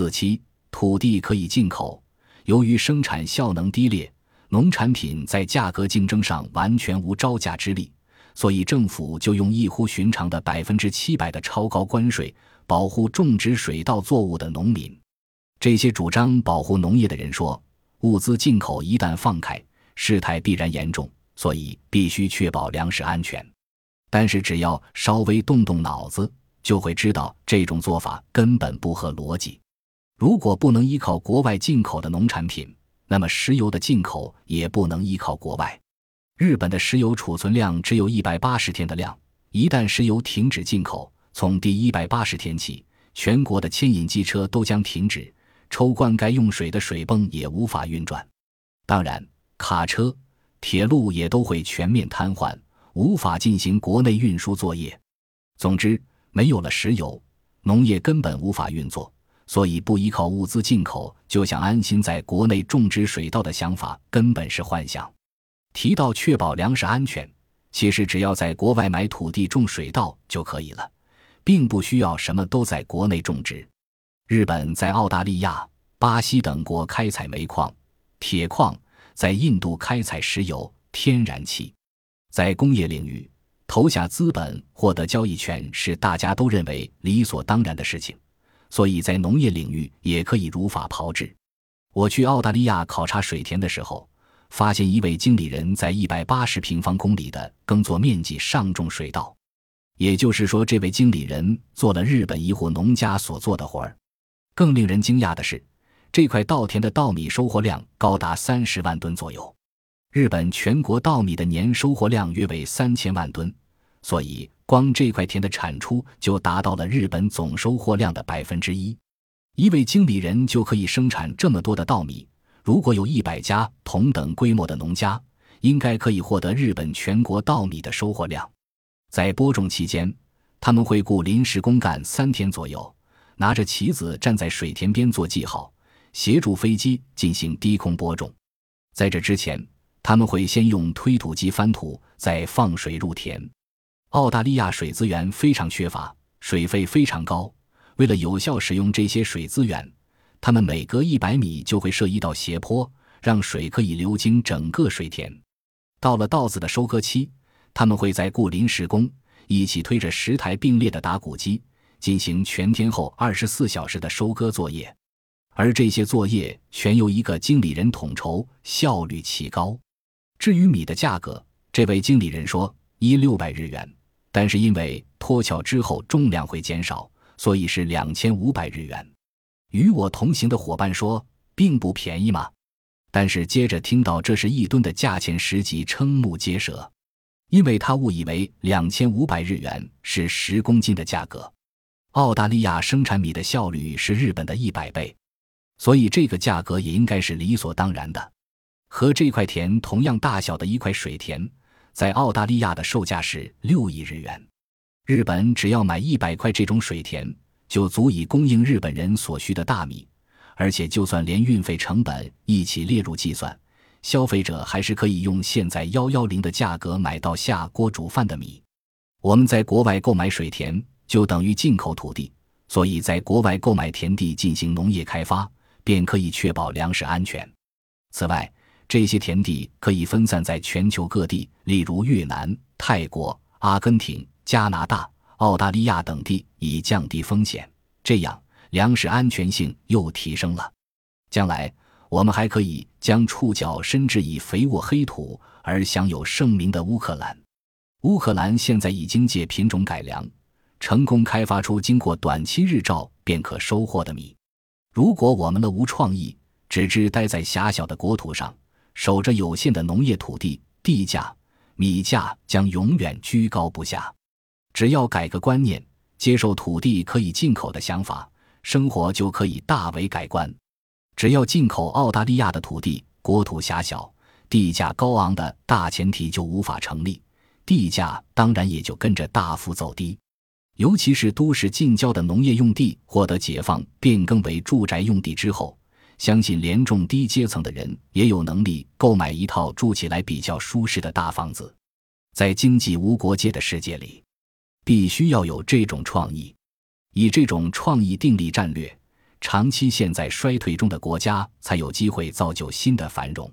四七，土地可以进口，由于生产效能低劣，农产品在价格竞争上完全无招架之力，所以政府就用异乎寻常的百分之七百的超高关税保护种植水稻作物的农民。这些主张保护农业的人说，物资进口一旦放开，事态必然严重，所以必须确保粮食安全。但是只要稍微动动脑子，就会知道这种做法根本不合逻辑。如果不能依靠国外进口的农产品，那么石油的进口也不能依靠国外。日本的石油储存量只有一百八十天的量，一旦石油停止进口，从第一百八十天起，全国的牵引机车都将停止。抽灌溉用水的水泵也无法运转，当然，卡车、铁路也都会全面瘫痪，无法进行国内运输作业。总之，没有了石油，农业根本无法运作。所以，不依靠物资进口就想安心在国内种植水稻的想法根本是幻想。提到确保粮食安全，其实只要在国外买土地种水稻就可以了，并不需要什么都在国内种植。日本在澳大利亚、巴西等国开采煤矿、铁矿，在印度开采石油、天然气，在工业领域投下资本、获得交易权是大家都认为理所当然的事情，所以在农业领域也可以如法炮制。我去澳大利亚考察水田的时候，发现一位经理人在一百八十平方公里的耕作面积上种水稻，也就是说，这位经理人做了日本一户农家所做的活儿。更令人惊讶的是，这块稻田的稻米收获量高达三十万吨左右。日本全国稻米的年收获量约为三千万吨，所以光这块田的产出就达到了日本总收获量的百分之一。一位经理人就可以生产这么多的稻米。如果有一百家同等规模的农家，应该可以获得日本全国稻米的收获量。在播种期间，他们会雇临时工干三天左右。拿着旗子站在水田边做记号，协助飞机进行低空播种。在这之前，他们会先用推土机翻土，再放水入田。澳大利亚水资源非常缺乏，水费非常高。为了有效使用这些水资源，他们每隔一百米就会设一道斜坡，让水可以流经整个水田。到了稻子的收割期，他们会在雇临时工，一起推着十台并列的打谷机。进行全天候二十四小时的收割作业，而这些作业全由一个经理人统筹，效率奇高。至于米的价格，这位经理人说一六百日元，但是因为脱壳之后重量会减少，所以是两千五百日元。与我同行的伙伴说，并不便宜嘛。但是接着听到这是一吨的价钱，时即瞠目结舌，因为他误以为两千五百日元是十公斤的价格。澳大利亚生产米的效率是日本的一百倍，所以这个价格也应该是理所当然的。和这块田同样大小的一块水田，在澳大利亚的售价是六亿日元。日本只要买一百块这种水田，就足以供应日本人所需的大米，而且就算连运费成本一起列入计算，消费者还是可以用现在幺幺零的价格买到下锅煮饭的米。我们在国外购买水田。就等于进口土地，所以在国外购买田地进行农业开发，便可以确保粮食安全。此外，这些田地可以分散在全球各地，例如越南、泰国、阿根廷、加拿大、澳大利亚等地，以降低风险。这样，粮食安全性又提升了。将来，我们还可以将触角伸至以肥沃黑土而享有盛名的乌克兰。乌克兰现在已经借品种改良。成功开发出经过短期日照便可收获的米。如果我们的无创意，只知待在狭小的国土上，守着有限的农业土地，地价、米价将永远居高不下。只要改个观念，接受土地可以进口的想法，生活就可以大为改观。只要进口澳大利亚的土地，国土狭小、地价高昂的大前提就无法成立，地价当然也就跟着大幅走低。尤其是都市近郊的农业用地获得解放变更为住宅用地之后，相信连中低阶层的人也有能力购买一套住起来比较舒适的大房子。在经济无国界的世界里，必须要有这种创意，以这种创意定立战略，长期陷在衰退中的国家才有机会造就新的繁荣。